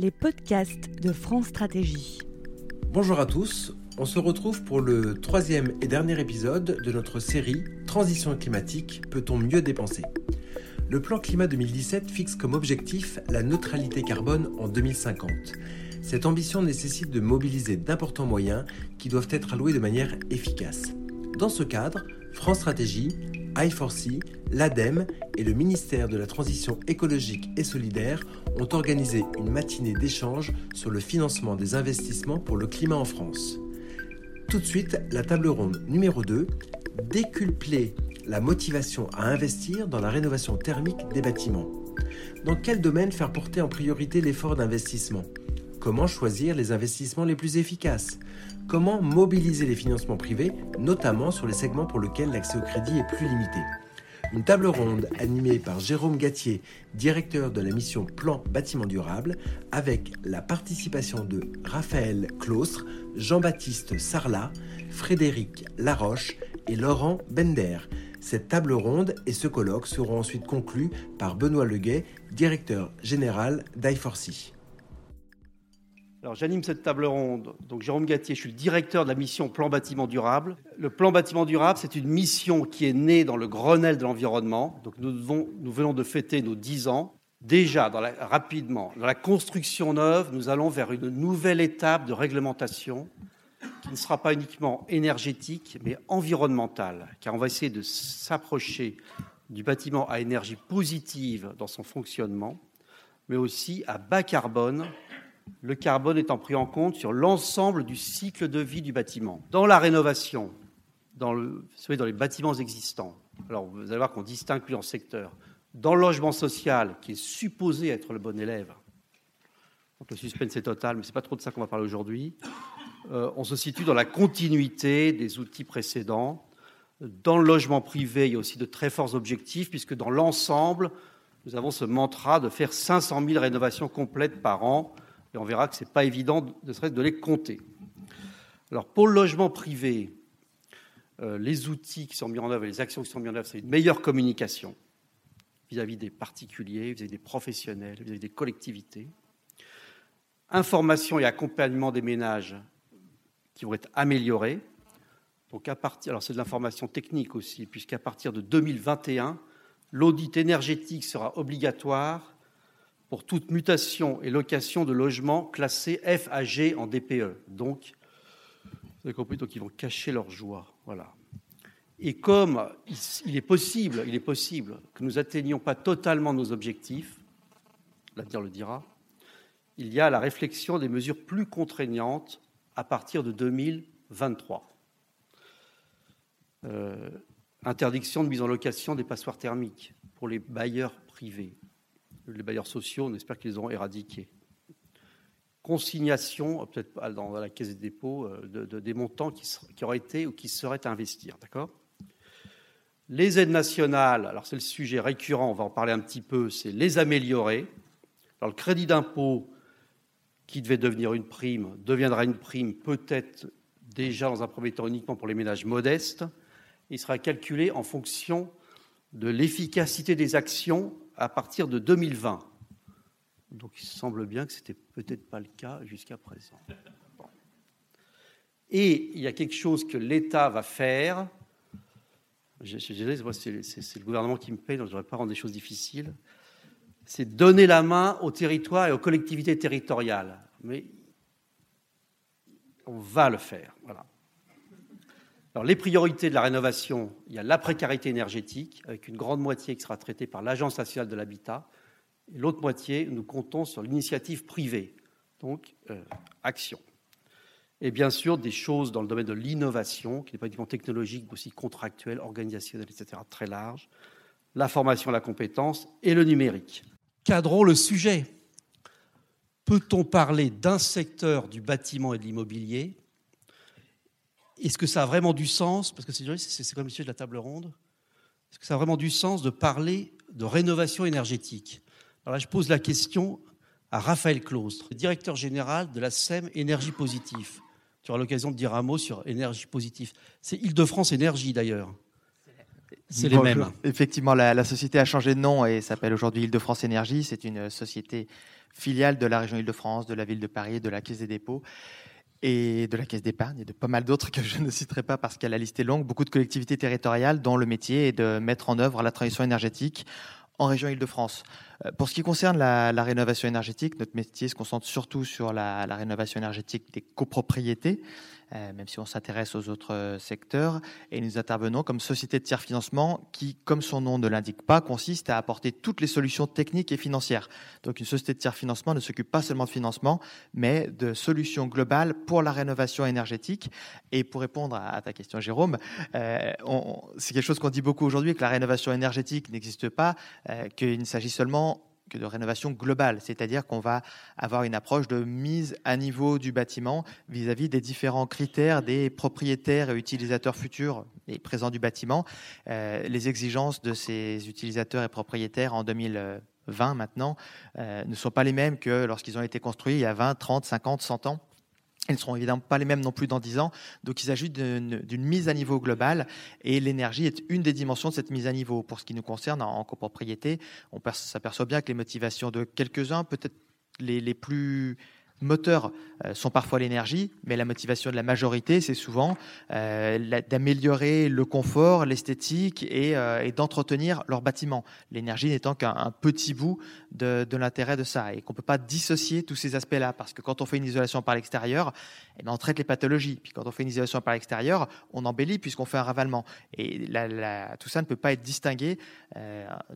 les podcasts de France Stratégie. Bonjour à tous, on se retrouve pour le troisième et dernier épisode de notre série Transition climatique, peut-on mieux dépenser? Le plan climat 2017 fixe comme objectif la neutralité carbone en 2050. Cette ambition nécessite de mobiliser d'importants moyens qui doivent être alloués de manière efficace. Dans ce cadre, France Stratégie I4C, l'ADEME et le ministère de la Transition écologique et solidaire ont organisé une matinée d'échange sur le financement des investissements pour le climat en France. Tout de suite, la table ronde numéro 2, déculpler la motivation à investir dans la rénovation thermique des bâtiments. Dans quel domaine faire porter en priorité l'effort d'investissement? Comment choisir les investissements les plus efficaces? Comment mobiliser les financements privés, notamment sur les segments pour lesquels l'accès au crédit est plus limité une table ronde animée par Jérôme Gatier, directeur de la mission Plan Bâtiment Durable, avec la participation de Raphaël Claustre, Jean-Baptiste Sarlat, Frédéric Laroche et Laurent Bender. Cette table ronde et ce colloque seront ensuite conclus par Benoît Leguet, directeur général d'I4C. Alors j'anime cette table ronde. Donc Jérôme Gatier, je suis le directeur de la mission Plan Bâtiment Durable. Le Plan Bâtiment Durable, c'est une mission qui est née dans le Grenelle de l'environnement. Donc nous, venons de fêter nos 10 ans. Déjà, rapidement, dans la construction neuve, nous allons vers une nouvelle étape de réglementation qui ne sera pas uniquement énergétique, mais environnementale, car on va essayer de s'approcher du bâtiment à énergie positive dans son fonctionnement, mais aussi à bas carbone le carbone étant pris en compte sur l'ensemble du cycle de vie du bâtiment. Dans la rénovation, dans, le, dans les bâtiments existants, alors vous allez voir qu'on distingue plusieurs secteurs. Dans le logement social, qui est supposé être le bon élève, le suspense est total, mais ce n'est pas trop de ça qu'on va parler aujourd'hui, euh, on se situe dans la continuité des outils précédents. Dans le logement privé, il y a aussi de très forts objectifs, puisque dans l'ensemble, nous avons ce mantra de faire 500 000 rénovations complètes par an et on verra que ce n'est pas évident de, les compter. Alors pour le logement privé, euh, les outils qui sont mis en œuvre les actions qui sont mises en œuvre, c'est une meilleure communication vis-à-vis des particuliers, vis-à-vis des professionnels, vis-à-vis des collectivités. Information et accompagnement des ménages qui vont être améliorés. Donc à partir, alors c'est de l'information technique aussi, puisqu'à partir de 2021, l'audit énergétique sera obligatoire pour toute mutation et location de logements classés F à G en DPE. Donc, vous avez compris, donc ils vont cacher leur joie. Voilà. Et comme il est possible, il est possible que nous n'atteignions pas totalement nos objectifs, l'avenir le dira, il y a la réflexion des mesures plus contraignantes à partir de 2023. Euh, interdiction de mise en location des passoires thermiques pour les bailleurs privés les bailleurs sociaux, on espère qu'ils les auront éradiqués. Consignation, peut-être dans la caisse des dépôts, euh, de, des montants qui, auraient été ou qui seraient à investir. D'accord? Les aides nationales, alors c'est le sujet récurrent, on va en parler un petit peu, c'est les améliorer. Le crédit d'impôt, qui devait devenir une prime, deviendra une prime peut-être déjà dans un premier temps uniquement pour les ménages modestes. Il sera calculé en fonction de l'efficacité des actions à partir de 2020. Donc il semble bien que ce n'était peut-être pas le cas jusqu'à présent. Et il y a quelque chose que l'État va faire. Je, c'est le gouvernement qui me paye, donc je ne devrais pas rendre des choses difficiles. C'est donner la main aux territoires et aux collectivités territoriales. Mais on va le faire. Voilà. Alors, les priorités de la rénovation, il y a la précarité énergétique, avec une grande moitié qui sera traitée par l'Agence nationale de l'habitat, l'autre moitié, nous comptons sur l'initiative privée, donc euh, action. Et bien sûr, des choses dans le domaine de l'innovation, qui n'est pas uniquement technologique, mais aussi contractuelle, organisationnelle, etc., très large, la formation, la compétence et le numérique. Cadrons le sujet. Peut-on parler d'un secteur du bâtiment et de l'immobilier est-ce que ça a vraiment du sens Parce que c'est comme le sujet de la table ronde. Est-ce que ça a vraiment du sens de parler de rénovation énergétique? Alors là, je pose la question à Raphaël Claustre, directeur général de la SEM Énergie Positive. Tu auras l'occasion de dire un mot sur énergie positive. C'est Île-de-France Énergie d'ailleurs. C'est les mêmes. Effectivement, la, société a changé de nom et s'appelle aujourd'hui Île-de-France Énergie. C'est une société filiales de la région Île-de-France, de la ville de Paris, de la Caisse des dépôts et de la Caisse d'épargne et de pas mal d'autres que je ne citerai pas parce que la liste est longue, beaucoup de collectivités territoriales dont le métier est de mettre en œuvre la transition énergétique en région Île-de-France. Euh, pour ce qui concerne la, rénovation énergétique, notre métier se concentre surtout sur la rénovation énergétique des copropriétés. Euh, même si on s'intéresse aux autres euh, secteurs. Et nous intervenons comme société de tiers financement qui, comme son nom ne l'indique pas, consiste à apporter toutes les solutions techniques et financières. Donc une société de tiers financement ne s'occupe pas seulement de financement, mais de solutions globales pour la rénovation énergétique. Et pour répondre à ta question, Jérôme, euh, c'est quelque chose qu'on dit beaucoup aujourd'hui, que la rénovation énergétique n'existe pas, qu'il s'agit seulement de rénovation globale, c'est-à-dire qu'on va avoir une approche de mise à niveau du bâtiment vis-à-vis des différents critères des propriétaires et utilisateurs futurs et présents du bâtiment, euh, les exigences de ces utilisateurs et propriétaires en 2020 maintenant euh, ne sont pas les mêmes que lorsqu'ils ont été construits il y a 20, 30, 50, 100 ans. Elles ne seront évidemment pas les mêmes non plus dans 10 ans. Donc, il s'agit d'une mise à niveau globale et l'énergie est une des dimensions de cette mise à niveau. Pour ce qui nous concerne en, copropriété, on s'aperçoit bien que les motivations de quelques-uns, peut-être les, les plus moteurs euh, sont parfois l'énergie, mais la motivation de la majorité, c'est souvent euh, d'améliorer le confort, l'esthétique euh, et, d'entretenir leur bâtiment. L'énergie n'étant qu'un petit bout de, l'intérêt de ça et qu'on ne peut pas dissocier tous ces aspects-là parce que quand on fait une isolation par l'extérieur, eh ben, on traite les pathologies. Puis quand on fait une isolation par l'extérieur, on embellit puisqu'on fait un ravalement. Et tout ça ne peut pas être distingué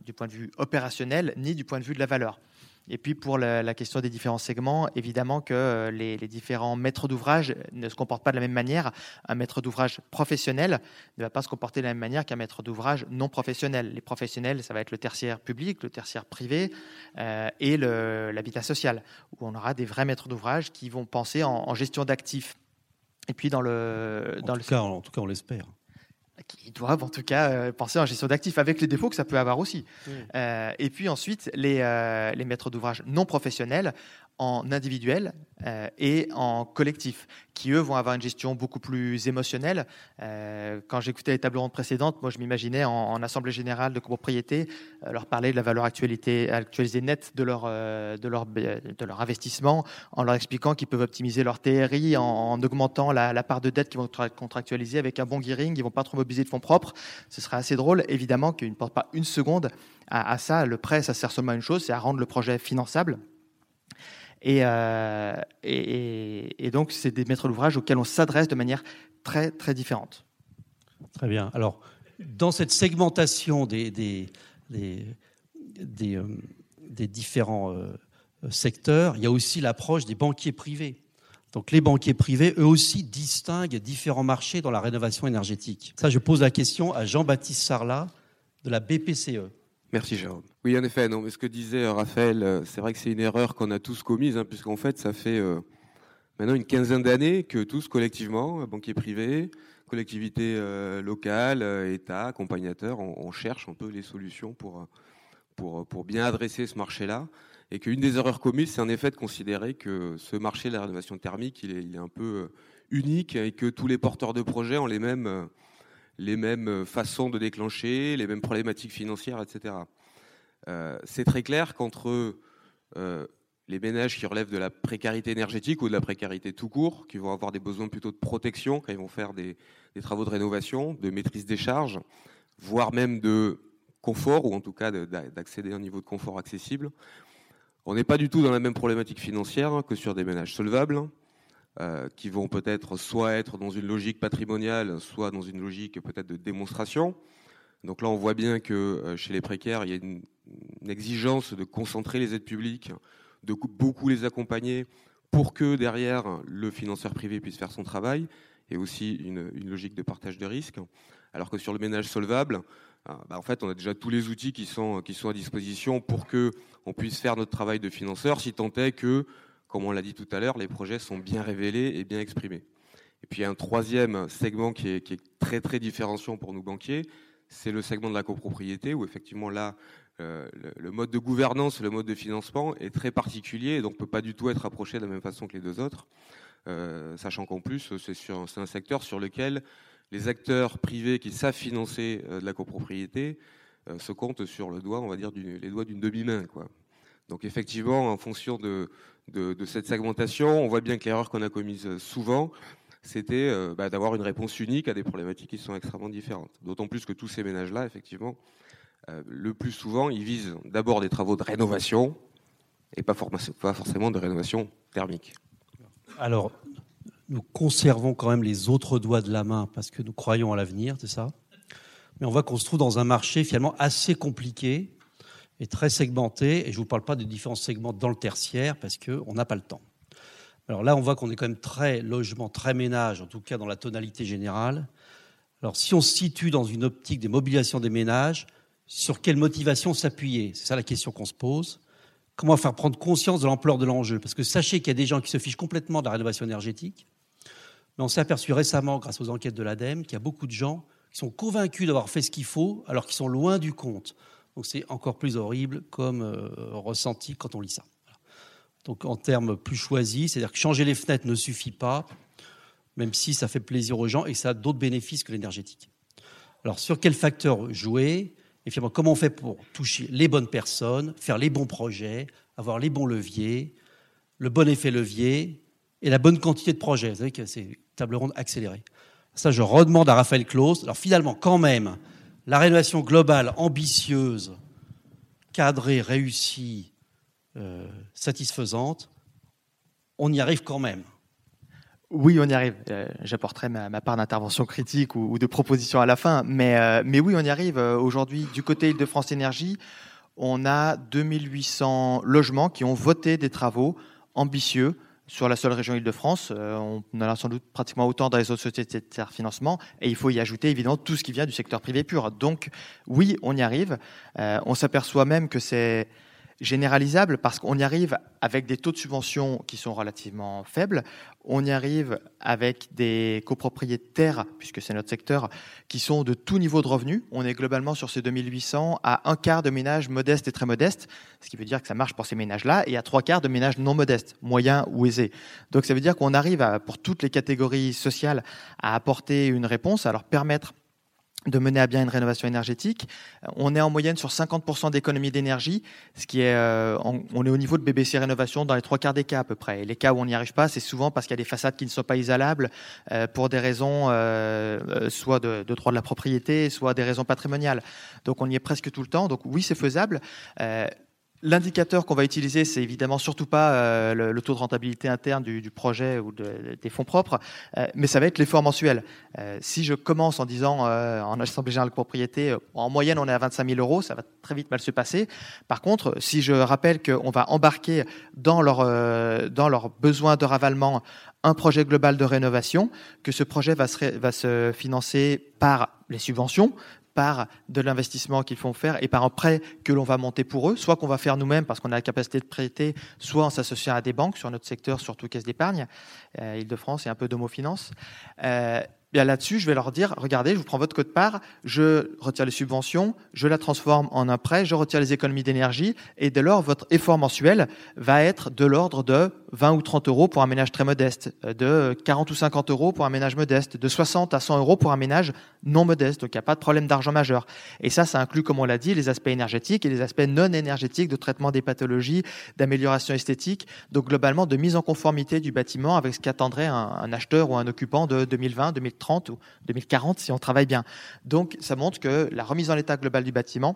du point de vue opérationnel ni du point de vue de la valeur. Et puis pour la, question des différents segments, évidemment que euh, les, différents maîtres d'ouvrage ne se comportent pas de la même manière. Un maître d'ouvrage professionnel ne va pas se comporter de la même manière qu'un maître d'ouvrage non professionnel. Les professionnels, ça va être le tertiaire public, le tertiaire privé euh, et l'habitat social, où on aura des vrais maîtres d'ouvrage qui vont penser en, gestion d'actifs. Et puis dans le... Dans le... Cas, en tout cas, on l'espère qui doivent en tout cas euh, penser en gestion d'actifs avec les défauts que ça peut avoir aussi. Euh, et puis ensuite, les, euh, les maîtres d'ouvrage non professionnels en individuel et en collectif, qui eux vont avoir une gestion beaucoup plus émotionnelle. Quand j'écoutais les tables rondes précédentes, moi je m'imaginais en, assemblée générale de copropriété leur parler de la valeur actualité, actualisée nette de leur, de, leur, de leur investissement, en leur expliquant qu'ils peuvent optimiser leur TRI, en, augmentant la, part de dette qu'ils vont contractualiser avec un bon gearing, ils vont pas trop de fonds propres. Ce serait assez drôle, évidemment, qu'ils ne portent pas une seconde à, à ça. Le prêt, ça sert seulement à une chose, c'est à rendre le projet finançable. Euh, et, et, donc, c'est des maîtres d'ouvrage auxquels on s'adresse de manière très, très différente. Très bien. Alors, dans cette segmentation des, des, des, des, euh, différents euh, secteurs, il y a aussi l'approche des banquiers privés. Donc les banquiers privés, eux aussi, distinguent différents marchés dans la rénovation énergétique. Ça, je pose la question à Jean-Baptiste Sarlat de la BPCE. Merci Jérôme. Oui, en effet, non, mais ce que disait euh, Raphaël, euh, c'est vrai que c'est une erreur qu'on a tous commise, hein, puisqu'en fait, ça fait euh, maintenant une quinzaine d'années que tous collectivement, banquiers privés, collectivités locales, États, accompagnateurs, on, cherche un peu les solutions pour, pour, pour bien adresser ce marché-là. Et qu'une des erreurs commises, c'est en effet de considérer que ce marché de la rénovation thermique, il est, un peu unique et que tous les porteurs de projets ont les mêmes les mêmes euh, façons de déclencher, les mêmes problématiques financières, etc. Euh, c'est très clair qu'entre euh, les ménages qui relèvent de la précarité énergétique ou de la précarité tout court, qui vont avoir des besoins plutôt de protection quand ils vont faire des, travaux de rénovation, de maîtrise des charges, voire même de confort, ou en tout cas d'accéder à un niveau de confort accessible, on n'est pas du tout dans la même problématique financière que sur des ménages solvables, euh, qui vont peut-être soit être dans une logique patrimoniale, soit dans une logique peut-être de démonstration. Donc là, on voit bien que euh, chez les précaires, il y a une, exigence de concentrer les aides publiques, de beaucoup les accompagner pour que derrière le financeur privé puisse faire son travail, et aussi une, logique de partage de risques. Alors que sur le ménage solvable, bah, en fait, on a déjà tous les outils qui sont, qui sont à disposition pour que on puisse faire notre travail de financeur, si tant est que comme on l'a dit tout à l'heure, les projets sont bien révélés et bien exprimés. Et puis il y a un troisième segment qui est, très très différenciant pour nous banquiers, c'est le segment de la copropriété, où effectivement là, euh, le, mode de gouvernance, le mode de financement est très particulier et donc ne peut pas du tout être approché de la même façon que les deux autres, euh, sachant qu'en plus c'est un secteur sur lequel les acteurs privés qui savent financer euh, de la copropriété se comptent sur le doigt, on va dire, les doigts d'une demi-main. Quoi. Donc effectivement, en fonction de, cette segmentation, on voit bien que l'erreur qu'on a commise souvent, c'était euh, bah, d'avoir une réponse unique à des problématiques qui sont extrêmement différentes. D'autant plus que tous ces ménages-là, effectivement, euh, le plus souvent, ils visent d'abord des travaux de rénovation et pas, pas forcément de rénovation thermique. Alors, nous conservons quand même les autres doigts de la main parce que nous croyons à l'avenir, c'est ça? Mais on voit qu'on se trouve dans un marché finalement assez compliqué et très segmenté. Et je ne vous parle pas de différents segments dans le tertiaire parce qu'on n'a pas le temps. Alors là, on voit qu'on est quand même très logement, très ménage, en tout cas dans la tonalité générale. Alors si on se situe dans une optique des mobilisations des ménages, sur quelle motivation s'appuyer? C'est ça la question qu'on se pose. Comment faire prendre conscience de l'ampleur de l'enjeu? Parce que sachez qu'il y a des gens qui se fichent complètement de la rénovation énergétique. Mais on s'est aperçu récemment, grâce aux enquêtes de l'ADEME, qu'il y a beaucoup de gens qui sont convaincus d'avoir fait ce qu'il faut, alors qu'ils sont loin du compte. Donc c'est encore plus horrible comme euh, ressenti quand on lit ça. Donc en termes plus choisis, c'est-à-dire que changer les fenêtres ne suffit pas, même si ça fait plaisir aux gens et que ça a d'autres bénéfices que l'énergétique. Alors sur quels facteurs jouer? Et finalement, comment on fait pour toucher les bonnes personnes, faire les bons projets, avoir les bons leviers, le bon effet levier et la bonne quantité de projets? Vous savez que c'est table ronde accélérée. Ça, je redemande à Raphaël Claus. Alors finalement, quand même, la rénovation globale ambitieuse, cadrée, réussie, euh, satisfaisante, on y arrive quand même. Oui, on y arrive. Euh, j'apporterai ma, part d'intervention critique ou, de proposition à la fin, mais, euh, mais oui, on y arrive. Aujourd'hui, du côté de France Énergie, on a 2800 logements qui ont voté des travaux ambitieux sur la seule région Île-de-France. Euh, on a sans doute pratiquement autant dans les autres sociétés de tiers financement. Et il faut y ajouter évidemment tout ce qui vient du secteur privé pur. Donc oui, on y arrive. Euh, on s'aperçoit même que c'est généralisable parce qu'on y arrive avec des taux de subvention qui sont relativement faibles. On y arrive avec des copropriétaires, puisque c'est notre secteur, qui sont de tout niveau de revenus. On est globalement sur ces 2800 à un quart de ménages modestes et très modestes, ce qui veut dire que ça marche pour ces ménages-là, et à trois quarts de ménages non modestes, moyens ou aisés. Donc ça veut dire qu'on arrive pour toutes les catégories sociales à apporter une réponse, à leur permettre de mener à bien une rénovation énergétique. On est en moyenne sur 50% d'économie d'énergie, ce qui est, euh, on est au niveau de BBC Rénovation dans les trois quarts des cas à peu près. Et les cas où on n'y arrive pas, c'est souvent parce qu'il y a des façades qui ne sont pas isolables euh, pour des raisons euh, soit de, de, droit de la propriété, soit des raisons patrimoniales. Donc on y est presque tout le temps. Donc oui, c'est faisable. L'indicateur qu'on va utiliser, c'est évidemment surtout pas euh, le, taux de rentabilité interne du, projet ou des fonds propres, euh, mais ça va être l'effort mensuel. Euh, si je commence en disant en assemblée générale de propriété, en moyenne on est à 25 000 euros, ça va très vite mal se passer. Par contre, si je rappelle qu'on va embarquer dans leur dans leurs besoins de ravalement un projet global de rénovation, que ce projet va se, va se financer par les subventions, par de l'investissement qu'ils font faire et par un prêt que l'on va monter pour eux, soit qu'on va faire nous-mêmes parce qu'on a la capacité de prêter, soit en s'associant à des banques sur notre secteur, surtout caisse d'épargne, euh, Île-de-France et un peu d'homofinance. Euh, là-dessus, je vais leur dire, regardez, je vous prends votre code part, je retire les subventions, je la transforme en un prêt, je retire les économies d'énergie, et dès lors, votre effort mensuel va être de l'ordre de 20 ou 30 euros pour un ménage très modeste, euh, de 40 ou 50 euros pour un ménage modeste, de 60 à 100 euros pour un ménage non modeste. Donc, il n'y a pas de problème d'argent majeur. Et ça, ça inclut, comme on l'a dit, les aspects énergétiques et les aspects non énergétiques de traitement des pathologies, d'amélioration esthétique, donc globalement de mise en conformité du bâtiment avec ce qu'attendrait un, un acheteur ou un occupant de 2020, 2030 ou 2040 si on travaille bien. Donc ça montre que la remise en état global du bâtiment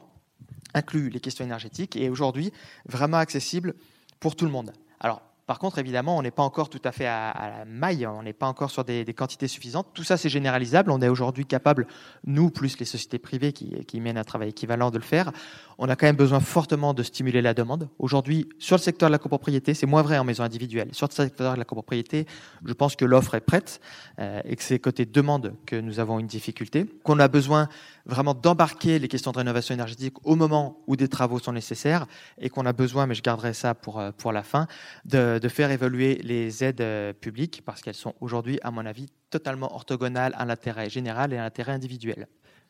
inclut les questions énergétiques et est aujourd'hui vraiment accessible pour tout le monde. Alors par contre, évidemment, on n'est pas encore tout à fait à, la maille, on n'est pas encore sur des, quantités suffisantes. Tout ça, c'est généralisable. On est aujourd'hui capable, nous, plus les sociétés privées qui, qui, mènent un travail équivalent, de le faire. On a quand même besoin fortement de stimuler la demande. Aujourd'hui, sur le secteur de la copropriété, c'est moins vrai en maison individuelle. Sur le secteur de la copropriété, je pense que l'offre est prête euh, et que c'est côté demande que nous avons une difficulté, qu'on a besoin vraiment d'embarquer les questions de rénovation énergétique au moment où des travaux sont nécessaires et qu'on a besoin, mais je garderai ça pour, euh, pour la fin, de, de faire évoluer les aides euh, publiques parce qu'elles sont aujourd'hui, à mon avis, totalement orthogonales à l'intérêt général et à l'intérêt individuel.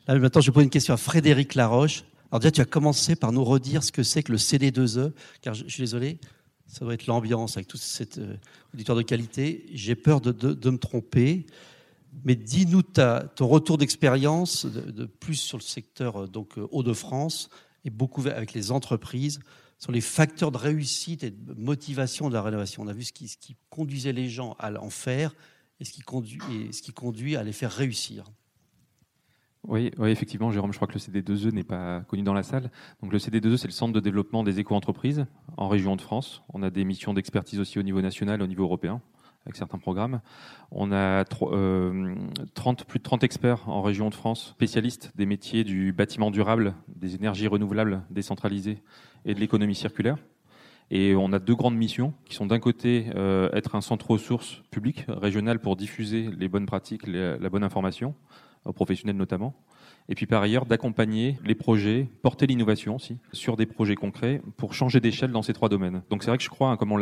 Maintenant, je pose une question à Frédéric Laroche. Alors déjà, tu as commencé par nous redire ce que c'est que le CD2E, car je, suis désolé, ça doit être l'ambiance avec tout cet euh, auditoire de qualité. J'ai peur de, de me tromper. Mais dis-nous ton retour d'expérience de, plus sur le secteur euh, donc euh, Hauts-de-France et beaucoup avec les entreprises. sur les facteurs de réussite et de motivation de la rénovation. On a vu ce qui, conduisait les gens à en faire et ce qui conduit, et ce qui conduit à les faire réussir. Oui, oui, effectivement, Jérôme, je crois que le CD2E n'est pas connu dans la salle. Donc le CD2E, c'est le centre de développement des éco-entreprises en région de France. On a des missions d'expertise aussi au niveau national, au niveau européen, avec certains programmes. On a euh, 30, plus de 30 experts en région de France, spécialistes des métiers du bâtiment durable, des énergies renouvelables décentralisées et de l'économie circulaire. Et on a deux grandes missions qui sont d'un côté euh, être un centre ressources public, régional, pour diffuser les bonnes pratiques, la bonne information aux professionnels notamment. Et puis par ailleurs, d'accompagner les projets, porter l'innovation aussi sur des projets concrets pour changer d'échelle dans ces trois domaines. Donc c'est vrai que je crois, hein, comme, on,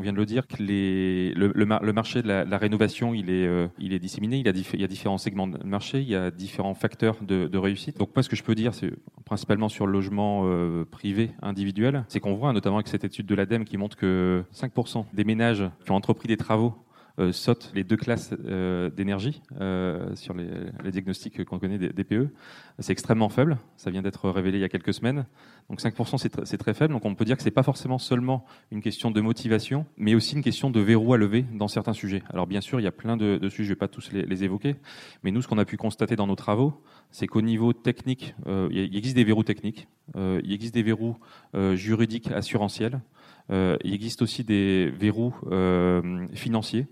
vient de le dire, que le, marché de la, rénovation, il est, euh, il disséminé, il, y a différents segments de marché, il y a différents facteurs de, réussite. Donc moi, ce que je peux dire, c'est principalement sur le logement euh, privé individuel, c'est qu'on voit, notamment avec cette étude de l'ADEME qui montre que 5% des ménages qui ont entrepris des travaux euh, sautent les deux classes euh, d'énergie euh, sur les, diagnostics qu'on connaît des DPE. C'est extrêmement faible. Ça vient d'être révélé il y a quelques semaines. Donc 5%, c'est tr très faible. Donc on peut dire que c'est pas forcément seulement une question de motivation, mais aussi une question de verrou à lever dans certains sujets. Alors bien sûr, il y a plein de, sujets, je vais pas tous les, les évoquer, mais nous, ce qu'on a pu constater dans nos travaux, c'est qu'au niveau technique, il existe des verrous techniques, il existe des verrous juridiques assurantiels, il existe aussi des verrous financiers.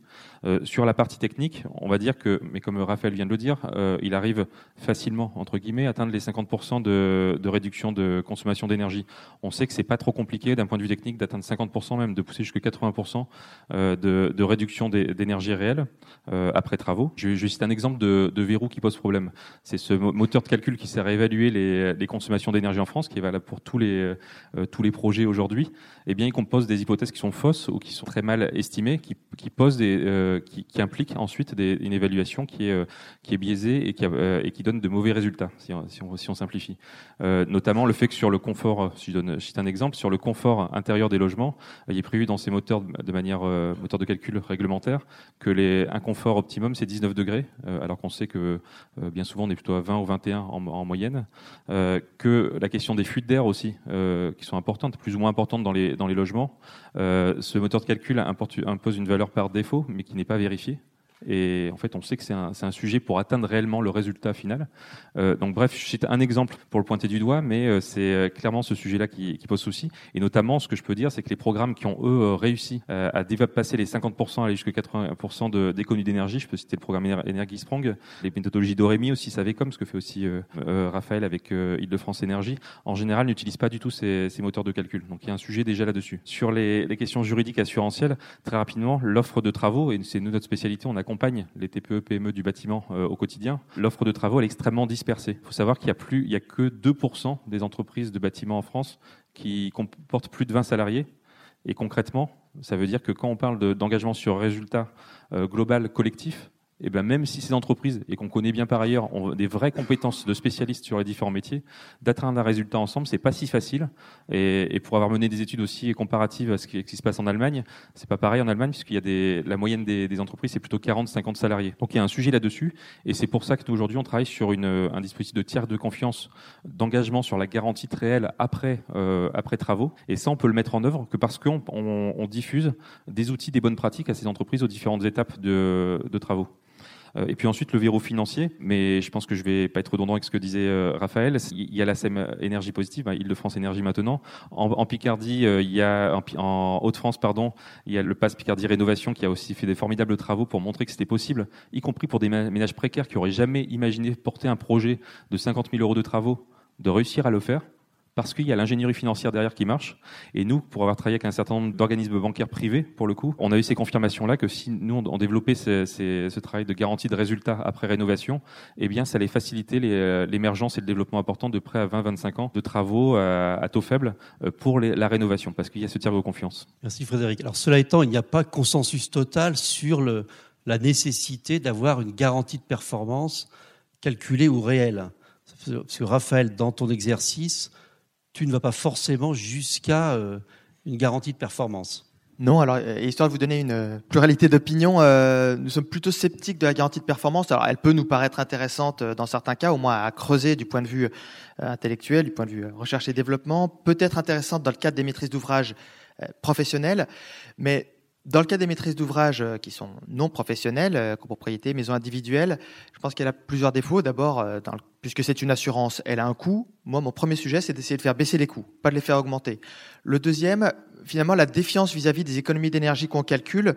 Euh, sur la partie technique, on va dire que, mais comme Raphaël vient de le dire, euh, il arrive facilement, entre guillemets, à atteindre les 50% de, réduction de consommation d'énergie. On sait que c'est pas trop compliqué d'un point de vue technique d'atteindre 50%, même de pousser jusqu'à 80% euh, de, réduction d'énergie réelle après travaux. Je, cite un exemple de, verrou qui pose problème. C'est ce moteur de calcul qui sert à évaluer les, consommations d'énergie en France, qui est valable pour tous les, projets aujourd'hui. Eh bien, il compose des hypothèses qui sont fausses ou qui sont très mal estimées, qui posent des euh, qui, implique ensuite une évaluation qui est, euh, biaisée et qui, a, euh, et qui donne de mauvais résultats, si on, si on, si on simplifie. notamment le fait que sur le confort, si je donne je cite un exemple, sur le confort intérieur des logements, il est prévu dans ces moteurs de manière moteur de calcul réglementaire que les, un confort optimum c'est 19 degrés, alors qu'on sait que bien souvent on est plutôt à 20 ou 21 en, en moyenne. que la question des fuites d'air aussi, qui sont importantes, plus ou moins importantes dans les, dans les logements. ce moteur de calcul impose une valeur par défaut, mais qui n'est pas vérifié. Et en fait, on sait que c'est un, sujet pour atteindre réellement le résultat final. Euh, donc, bref, je cite un exemple pour le pointer du doigt, mais euh, c'est euh, clairement ce sujet-là qui, pose souci. Et notamment, ce que je peux dire, c'est que les programmes qui ont, eux, réussi à dépasser les 50%, aller jusqu'à 80% d'économie d'énergie, je peux citer le programme Energy Sprong, les méthodologies d'Oremi aussi, Savecom, ce que fait aussi Raphaël avec Île-de-France Énergie, en général, n'utilisent pas du tout ces, ces, moteurs de calcul. Donc, il y a un sujet déjà là-dessus. Sur les, les, questions juridiques assurantielles, très rapidement, l'offre de travaux, et c'est notre spécialité, on a accompagne les TPE, PME du bâtiment euh, au quotidien, l'offre de travaux est extrêmement dispersée. Il faut savoir qu'il n'y a, a que 2% des entreprises de bâtiment en France qui comportent plus de 20 salariés. Et concrètement, ça veut dire que quand on parle d'engagement de, sur résultat euh, global collectif, et eh ben même si ces entreprises, et qu'on connaît bien par ailleurs, ont des vraies compétences de spécialistes sur les différents métiers, d'atteindre un résultat ensemble, c'est pas si facile. Et, pour avoir mené des études aussi comparatives à ce qui, se passe en Allemagne, c'est pas pareil en Allemagne, puisqu'il y a des, la moyenne des, entreprises, c'est plutôt 40-50 salariés. Donc il y a un sujet là-dessus, et c'est pour ça que nous aujourd'hui on travaille sur une, un dispositif de tiers de confiance, d'engagement sur la garantie réelle après, euh, après travaux. Et ça, on peut le mettre en œuvre que parce qu'on on, on diffuse des outils, des bonnes pratiques à ces entreprises aux différentes étapes de travaux. Euh, et puis ensuite le verrou financier, mais je pense que je vais pas être redondant avec ce que disait euh, Raphaël. Il y a la SEM énergie positive, hein, Île-de-France énergie maintenant. En, Picardie, euh, il y a en, en Haute-France, pardon, il y a le Pass Picardie Rénovation qui a aussi fait des formidables travaux pour montrer que c'était possible, y compris pour des ménages précaires qui auraient jamais imaginé porter un projet de 50 000 euros de travaux, de réussir à le faire parce qu'il y a l'ingénierie financière derrière qui marche. Et nous, pour avoir travaillé avec un certain nombre d'organismes bancaires privés, pour le coup, on a eu ces confirmations-là que si nous, on développait ce, travail de garantie de résultats après rénovation, eh bien, ça allait faciliter euh, l'émergence et le développement important de près à 20-25 ans de travaux à, à, taux faible euh, pour la rénovation, parce qu'il y a ce tiers de confiance. Merci Frédéric. Alors, cela étant, il n'y a pas consensus total sur la nécessité d'avoir une garantie de performance calculée ou réelle. Parce Raphaël, dans ton exercice, tu ne vas pas forcément jusqu'à euh, une garantie de performance. Non, alors euh, histoire de vous donner une euh, pluralité d'opinions, nous sommes plutôt sceptiques de la garantie de performance. Alors elle peut nous paraître intéressante dans certains cas, au moins à creuser du point de vue intellectuel, du point de vue recherche et développement, peut-être intéressante dans le cadre des maîtrises d'ouvrage professionnelles, mais dans le cas des maîtrises d'ouvrage qui sont non professionnelles, copropriété, maison individuelle, je pense qu'elle a plusieurs défauts. D'abord, puisque c'est une assurance, elle a un coût. Moi, mon premier sujet, c'est d'essayer de faire baisser les coûts, pas de les faire augmenter. Le deuxième, finalement, la défiance vis-à-vis des économies d'énergie qu'on calcule,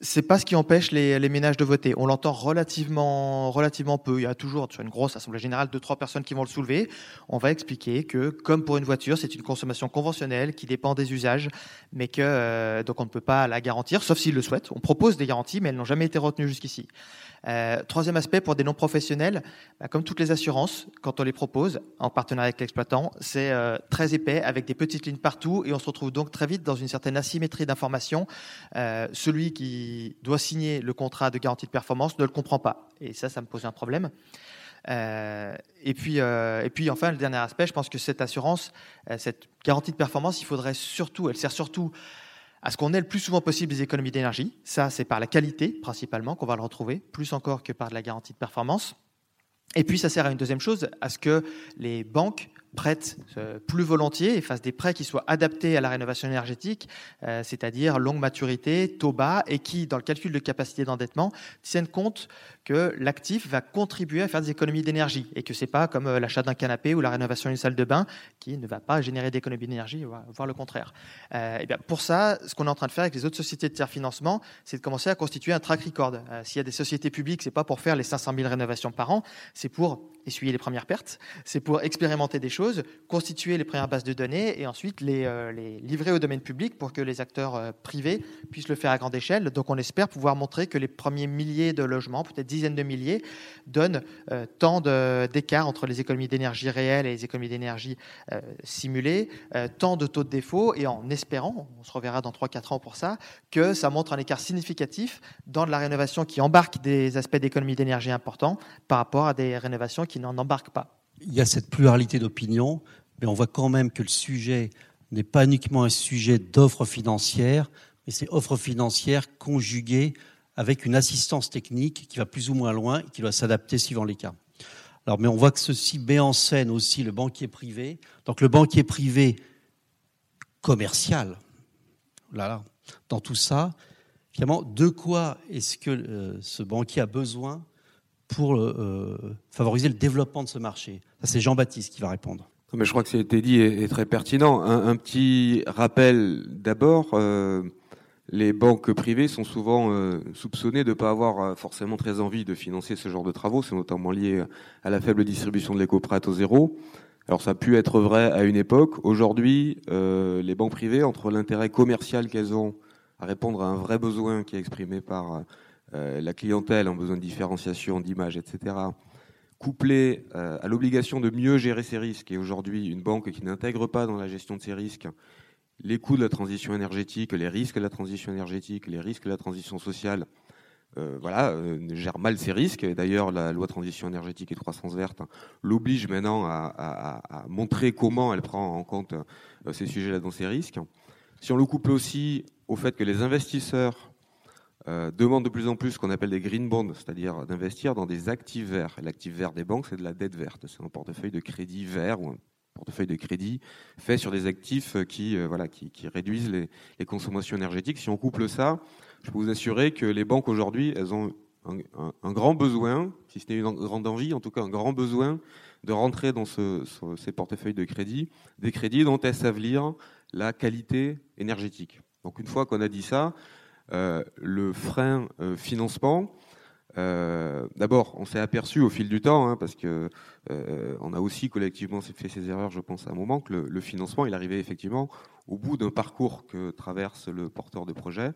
c'est pas ce qui empêche les, ménages de voter. On l'entend relativement, relativement peu. Il y a toujours, sur une grosse assemblée générale, deux, trois personnes qui vont le soulever. On va expliquer que, comme pour une voiture, c'est une consommation conventionnelle qui dépend des usages, mais que, euh, donc on ne peut pas la garantir, sauf s'ils le souhaitent. On propose des garanties, mais elles n'ont jamais été retenues jusqu'ici. Euh, troisième aspect, pour des non-professionnels, bah, comme toutes les assurances, quand on les propose en partenariat avec l'exploitant, c'est euh, très épais, avec des petites lignes partout, et on se retrouve donc très vite dans une certaine asymétrie d'information. Euh, celui qui doit signer le contrat de garantie de performance ne le comprend pas, et ça, ça me pose un problème. et puis, et puis enfin, le dernier aspect, je pense que cette assurance, cette garantie de performance, il faudrait surtout, elle sert surtout à ce qu'on ait le plus souvent possible des économies d'énergie. Ça, c'est par la qualité principalement qu'on va le retrouver, plus encore que par de la garantie de performance. Et puis, ça sert à une deuxième chose, à ce que les banques prêtent euh, plus volontiers et fassent des prêts qui soient adaptés à la rénovation énergétique, euh, c'est-à-dire longue maturité, taux bas, et qui, dans le calcul de capacité d'endettement, tiennent compte que l'actif va contribuer à faire des économies d'énergie et que c'est pas comme euh, l'achat d'un canapé ou la rénovation d'une salle de bain qui ne va pas générer d'économies d'énergie, voire le contraire. et bien pour ça, ce qu'on est en train de faire avec les autres sociétés de tiers financement, c'est de commencer à constituer un track record. S'il y a des sociétés publiques, c'est pas pour faire les 500 000 rénovations par an, c'est pour essuyer les premières pertes, c'est pour expérimenter des choses, constituer les premières bases de données et ensuite les, euh, livrer au domaine public pour que les acteurs euh, privés puissent le faire à grande échelle. Donc on espère pouvoir montrer que les premiers milliers de logements, peut-être dizaines de milliers, donnent euh, tant d'écart entre les économies d'énergie réelles et les économies d'énergie simulées, tant de taux de défaut et en espérant, on se reverra dans 3-4 ans pour ça, que ça montre un écart significatif dans la rénovation qui embarque des aspects d'économie d'énergie importants par rapport à des rénovations qui n'en embarquent pas il y a cette pluralité d'opinions, mais on voit quand même que le sujet n'est pas uniquement un sujet d'offres financières, mais c'est offre financière conjuguée avec une assistance technique qui va plus ou moins loin et qui doit s'adapter suivant les cas. Alors, mais on voit que ceci met en scène aussi le banquier privé. Donc le banquier privé commercial, là, dans tout ça, finalement, de quoi est-ce que euh, ce banquier a besoin pour euh, favoriser le développement de ce marché Ça, c'est Jean-Baptiste qui va répondre. Mais je crois que ce qui a été dit est, très pertinent. Un, petit rappel d'abord. Euh, les banques privées sont souvent euh, soupçonnées de ne pas avoir forcément très envie de financer ce genre de travaux. C'est notamment lié à la faible distribution de l'éco-prêt au zéro. Alors ça a pu être vrai à une époque. Aujourd'hui, les banques privées, entre l'intérêt commercial qu'elles ont à répondre à un vrai besoin qui est exprimé par euh, la clientèle en besoin de différenciation, d'image, etc., couplé euh, à l'obligation de mieux gérer ses risques, et aujourd'hui une banque qui n'intègre pas dans la gestion de ses risques les coûts de la transition énergétique, les risques de la transition énergétique, les risques de la transition sociale, euh, voilà, gère mal ses risques. D'ailleurs, la loi transition énergétique et croissance verte l'oblige maintenant à, montrer comment elle prend en compte ces sujets-là dans ses risques. Si on le couple aussi au fait que les investisseurs euh, demande de plus en plus ce qu'on appelle des green bonds, c'est-à-dire d'investir dans des actifs verts. L'actif vert des banques, c'est de la dette verte. C'est un portefeuille de crédit vert ou un portefeuille de crédit fait sur des actifs qui, euh, réduisent les, consommations énergétiques. Si on couple ça, je peux vous assurer que les banques aujourd'hui, elles ont un, grand besoin, si ce n'est une grande envie, en tout cas un grand besoin de rentrer dans ces portefeuilles de crédit, des crédits dont elles savent lire la qualité énergétique. Donc une fois qu'on a dit ça, le frein euh, financement. Euh, d'abord, on s'est aperçu au fil du temps, hein, parce que on a aussi collectivement fait ces erreurs, je pense, à un moment, que le, financement, il arrivait effectivement au bout d'un parcours que traverse le porteur de projet,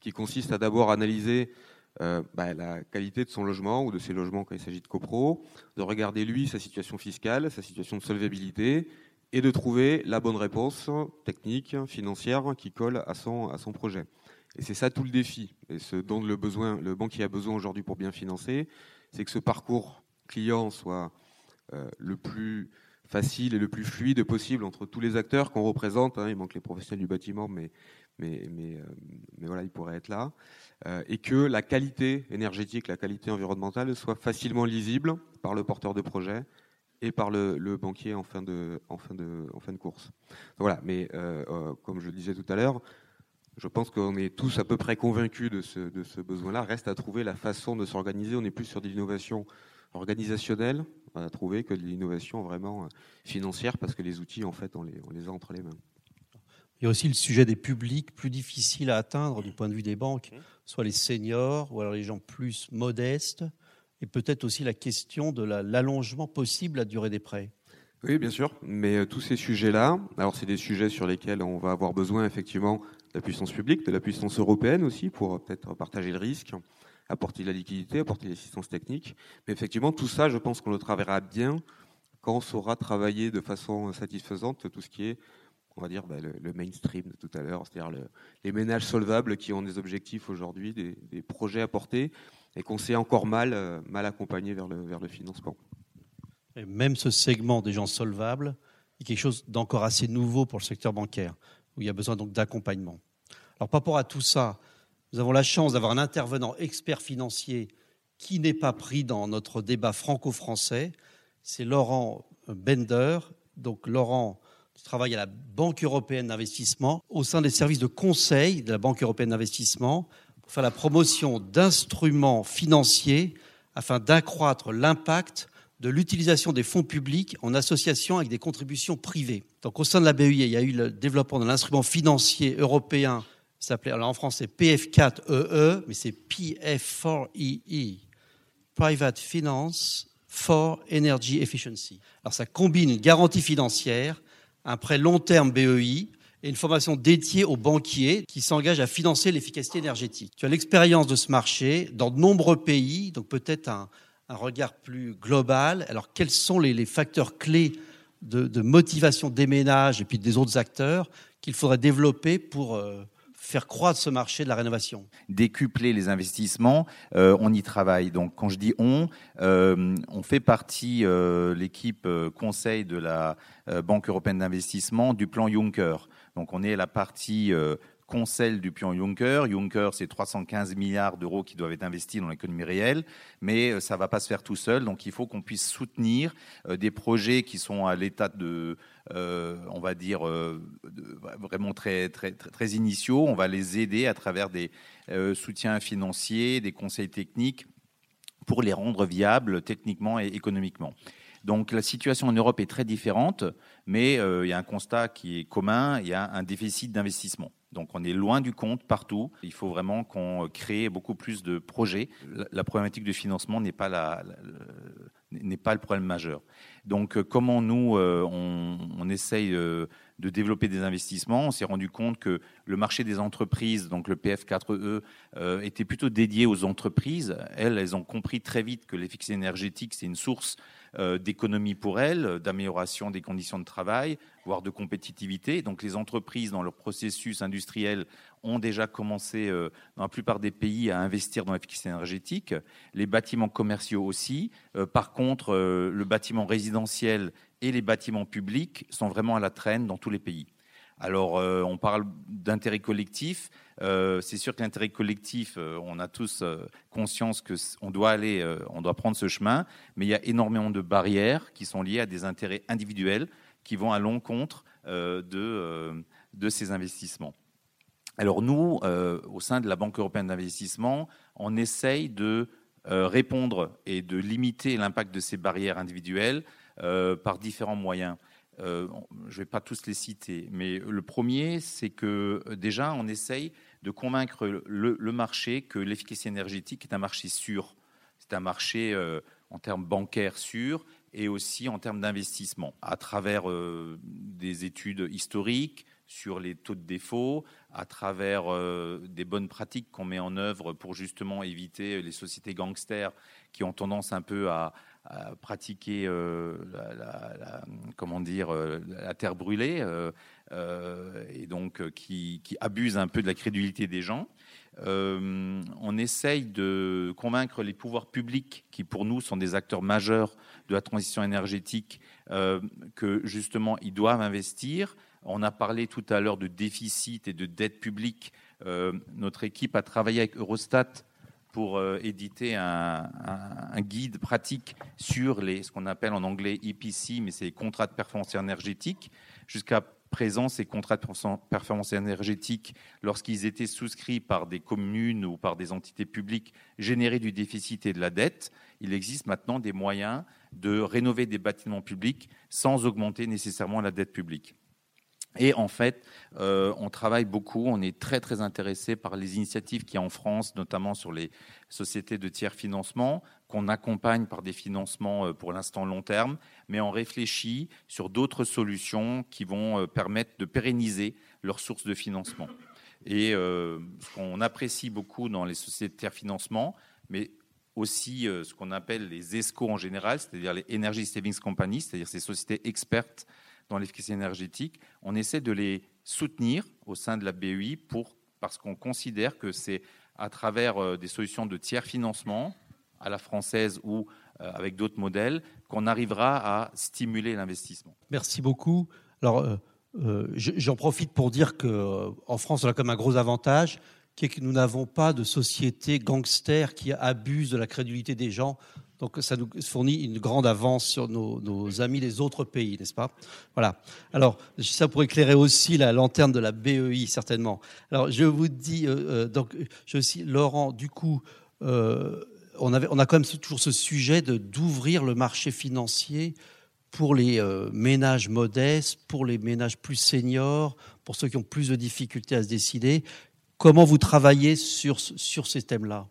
qui consiste à d'abord analyser bah, la qualité de son logement ou de ses logements quand il s'agit de copro, de regarder lui sa situation fiscale, sa situation de solvabilité, et de trouver la bonne réponse technique, financière, qui colle à son projet. Et c'est ça tout le défi. Et ce dont le, besoin, le banquier a besoin aujourd'hui pour bien financer, c'est que ce parcours client soit euh, le plus facile et le plus fluide possible entre tous les acteurs qu'on représente. Hein. il manque les professionnels du bâtiment, mais, mais, mais, euh, mais voilà, ils pourraient être là. Euh, et que la qualité énergétique, la qualité environnementale soit facilement lisible par le porteur de projet et par le, banquier en fin de, en fin de, en fin de course. voilà, mais comme je le disais tout à l'heure, je pense qu'on est tous à peu près convaincus de ce, de ce besoin-là. Reste à trouver la façon de s'organiser. On est plus sur de l'innovation organisationnelle à trouver que de l'innovation vraiment financière parce que les outils, en fait, on les, on les a entre les mains. Il y a aussi le sujet des publics plus difficiles à atteindre du point de vue des banques, soit les seniors ou alors les gens plus modestes, et peut-être aussi la question de l'allongement possible à la durée des prêts. Oui, bien sûr, mais euh, tous ces sujets-là, alors c'est des sujets sur lesquels on va avoir besoin effectivement de la puissance publique, de la puissance européenne aussi pour euh, peut-être partager le risque, apporter de la liquidité, apporter l'assistance technique. Mais effectivement, tout ça, je pense qu'on le travaillera bien quand on saura travailler de façon satisfaisante tout ce qui est on va dire, bah, le, mainstream de tout à l'heure, c'est-à-dire les ménages solvables qui ont des objectifs aujourd'hui, des, projets à porter, et qu'on sait encore mal, euh, mal accompagner vers le, vers le financement. Et même ce segment des gens solvables est quelque chose d'encore assez nouveau pour le secteur bancaire, où il y a besoin donc d'accompagnement. Alors par rapport à tout ça, nous avons la chance d'avoir un intervenant expert financier qui n'est pas pris dans notre débat franco-français, c'est Laurent Bender. Donc Laurent travaille à la Banque européenne d'investissement au sein des services de conseil de la Banque européenne d'investissement pour faire la promotion d'instruments financiers afin d'accroître l'impact de l'utilisation des fonds publics en association avec des contributions privées. Donc au sein de la BEI, il y a eu le développement de l'instrument financier européen, s'appelait alors en français PF4EE, e, mais c'est PF4EE, e, Private Finance for Energy Efficiency. Alors ça combine une garantie financière un prêt long terme BEI et une formation dédiée aux banquiers qui s'engagent à financer l'efficacité énergétique. Tu as l'expérience de ce marché dans de nombreux pays, donc peut-être un, regard plus global. Alors quels sont les, facteurs clés de, motivation des ménages et puis des autres acteurs qu'il faudrait développer pour euh, faire croître ce marché de la rénovation? Décupler les investissements, euh, on y travaille. Donc quand je dis on, euh, on fait partie, l'équipe conseil de la Banque européenne d'investissement, du plan Juncker. Donc on est la partie conseil du plan Juncker. Juncker, c'est 315 milliards d'euros qui doivent être investis dans l'économie réelle, mais ça ne va pas se faire tout seul. Donc il faut qu'on puisse soutenir des projets qui sont à l'état de euh, on va dire, euh, vraiment très, très, très, initiaux. On va les aider à travers des euh, soutiens financiers, des conseils techniques pour les rendre viables techniquement et économiquement. Donc la situation en Europe est très différente, mais il y a un constat qui est commun, il y a un déficit d'investissement. Donc on est loin du compte partout. Il faut vraiment qu'on crée beaucoup plus de projets. La, problématique de financement n'est pas, la, n'est pas le problème majeur. Donc, euh, comment nous, euh, on, essaye euh, de développer des investissements? On s'est rendu compte que le marché des entreprises, donc le PF4E, était plutôt dédié aux entreprises. Elles, elles ont compris très vite que l'efficacité énergétique, c'est une source d'économie pour elles, d'amélioration des conditions de travail, voire de compétitivité. Donc les entreprises, dans leur processus industriel, ont déjà commencé, dans la plupart des pays, à investir dans l'efficacité énergétique. Les bâtiments commerciaux aussi. par contre, le bâtiment résidentiel et les bâtiments publics sont vraiment à la traîne dans tous les pays. Alors, euh, on parle d'intérêt collectif. Euh, c'est sûr que l'intérêt collectif, euh, on a tous conscience que on doit aller, on doit prendre ce chemin, mais il y a énormément de barrières qui sont liées à des intérêts individuels qui vont à l'encontre de, de ces investissements. Alors nous, au sein de la Banque européenne d'investissement, on essaye de répondre et de limiter l'impact de ces barrières individuelles par différents moyens. Euh, je ne vais pas tous les citer, mais le premier, c'est que euh, déjà, on essaye de convaincre le, marché que l'efficacité énergétique est un marché sûr. C'est un marché en termes bancaires sûr et aussi en termes d'investissement, à travers des études historiques sur les taux de défaut, à travers des bonnes pratiques qu'on met en œuvre pour justement éviter les sociétés gangsters qui ont tendance un peu à, à pratiquer euh, la, comment dire, euh, la terre brûlée euh, et donc qui, qui, abuse un peu de la crédulité des gens. on essaye de convaincre les pouvoirs publics, qui pour nous sont des acteurs majeurs de la transition énergétique, que justement ils doivent investir. On a parlé tout à l'heure de déficit et de dette publique. notre équipe a travaillé avec Eurostat pour euh, éditer un, guide pratique sur les, ce qu'on appelle en anglais EPC, mais c'est les contrats de performance énergétique. Jusqu'à présent, ces contrats de performance énergétique, lorsqu'ils étaient souscrits par des communes ou par des entités publiques, généraient du déficit et de la dette. Il existe maintenant des moyens de rénover des bâtiments publics sans augmenter nécessairement la dette publique. Et en fait, euh, on travaille beaucoup, on est très très intéressé par les initiatives qu'il y a en France, notamment sur les sociétés de tiers financement, qu'on accompagne par des financements euh, pour l'instant long terme, mais on réfléchit sur d'autres solutions qui vont euh, permettre de pérenniser leurs sources de financement. Et ce qu'on apprécie beaucoup dans les sociétés de tiers financement, mais aussi ce qu'on appelle les ESCO en général, c'est-à-dire les Energy Savings Companies, c'est-à-dire ces sociétés expertes dans l'efficacité énergétique, on essaie de les soutenir au sein de la BEI pour, parce qu'on considère que c'est à travers euh, des solutions de tiers financement à la française ou euh, avec d'autres modèles qu'on arrivera à stimuler l'investissement. Merci beaucoup. Alors, euh, j'en profite pour dire qu'en France, on a comme un gros avantage, qui est que nous n'avons pas de société gangster qui abuse de la crédulité des gens donc ça nous fournit une grande avance sur nos, amis des autres pays, n'est-ce pas? Voilà. Alors ça pourrait éclairer aussi la lanterne de la BEI certainement. Alors je vous dis euh, euh, donc je aussi Laurent. Du coup, euh, on avait on a quand même toujours ce sujet d'ouvrir le marché financier pour les ménages modestes, pour les ménages plus seniors, pour ceux qui ont plus de difficultés à se décider. Comment vous travaillez sur sur ces thèmes-là?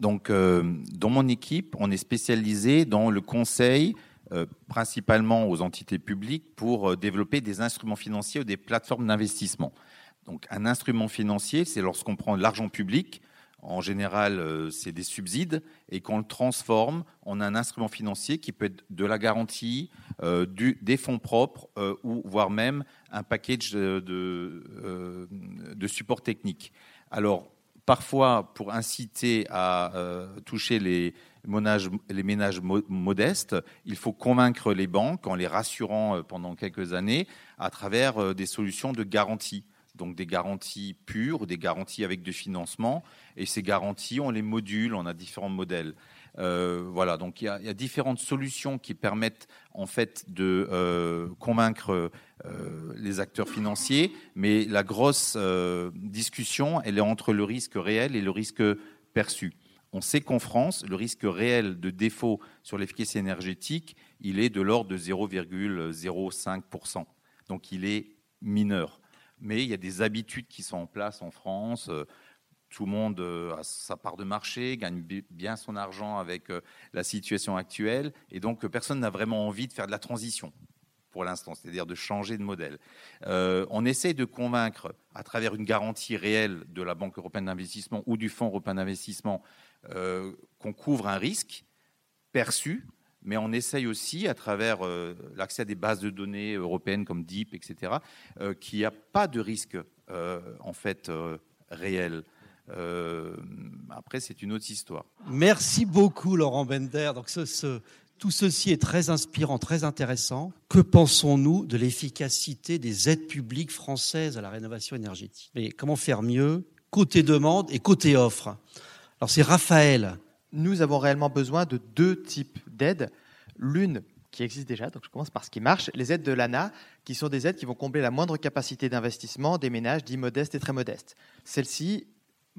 Donc, euh, dans mon équipe, on est spécialisé dans le conseil, euh, principalement aux entités publiques, pour euh, développer des instruments financiers ou des plateformes d'investissement. Donc, un instrument financier, c'est lorsqu'on prend de l'argent public, en général, c'est des subsides, et qu'on le transforme en un instrument financier qui peut être de la garantie, des fonds propres, ou voire même un package de, de, de support technique. Alors, parfois pour inciter à euh, toucher les, les ménages modestes, il faut convaincre les banques en les rassurant euh, pendant quelques années à travers euh, des solutions de garantie. Donc des garanties pures, des garanties avec du financement. Et ces garanties, on les module, on a différents modèles. Euh, voilà, donc il y, a, différentes solutions qui permettent en fait de euh, convaincre euh, les acteurs financiers, mais la grosse discussion, elle est entre le risque réel et le risque perçu. On sait qu'en France, le risque réel de défaut sur l'efficacité énergétique, il est de l'ordre de 0,05%. Donc il est mineur. Mais il y a des habitudes qui sont en place en France tout le monde euh, a sa part de marché, gagne bien son argent avec euh, la situation actuelle, et donc euh, personne n'a vraiment envie de faire de la transition pour l'instant, c'est-à-dire de changer de modèle. on essaie de convaincre, à travers une garantie réelle de la Banque européenne d'investissement ou du Fonds européen d'investissement, qu'on couvre un risque perçu, mais on essaye aussi, à travers l'accès à des bases de données européennes comme DEEP, etc., qu'il n'y a pas de risque en fait réel. Euh, après, c'est une autre histoire. Merci beaucoup, Laurent Bender. Donc, ce, tout ceci est très inspirant, très intéressant. Que pensons-nous de l'efficacité des aides publiques françaises à la rénovation énergétique? Mais comment faire mieux côté demande et côté offre? Alors, c'est Raphaël. Nous avons réellement besoin de deux types d'aides. L'une qui existe déjà, donc je commence par ce qui marche, les aides de l'ANA, qui sont des aides qui vont combler la moindre capacité d'investissement des ménages dits modestes et très modestes. Celles-ci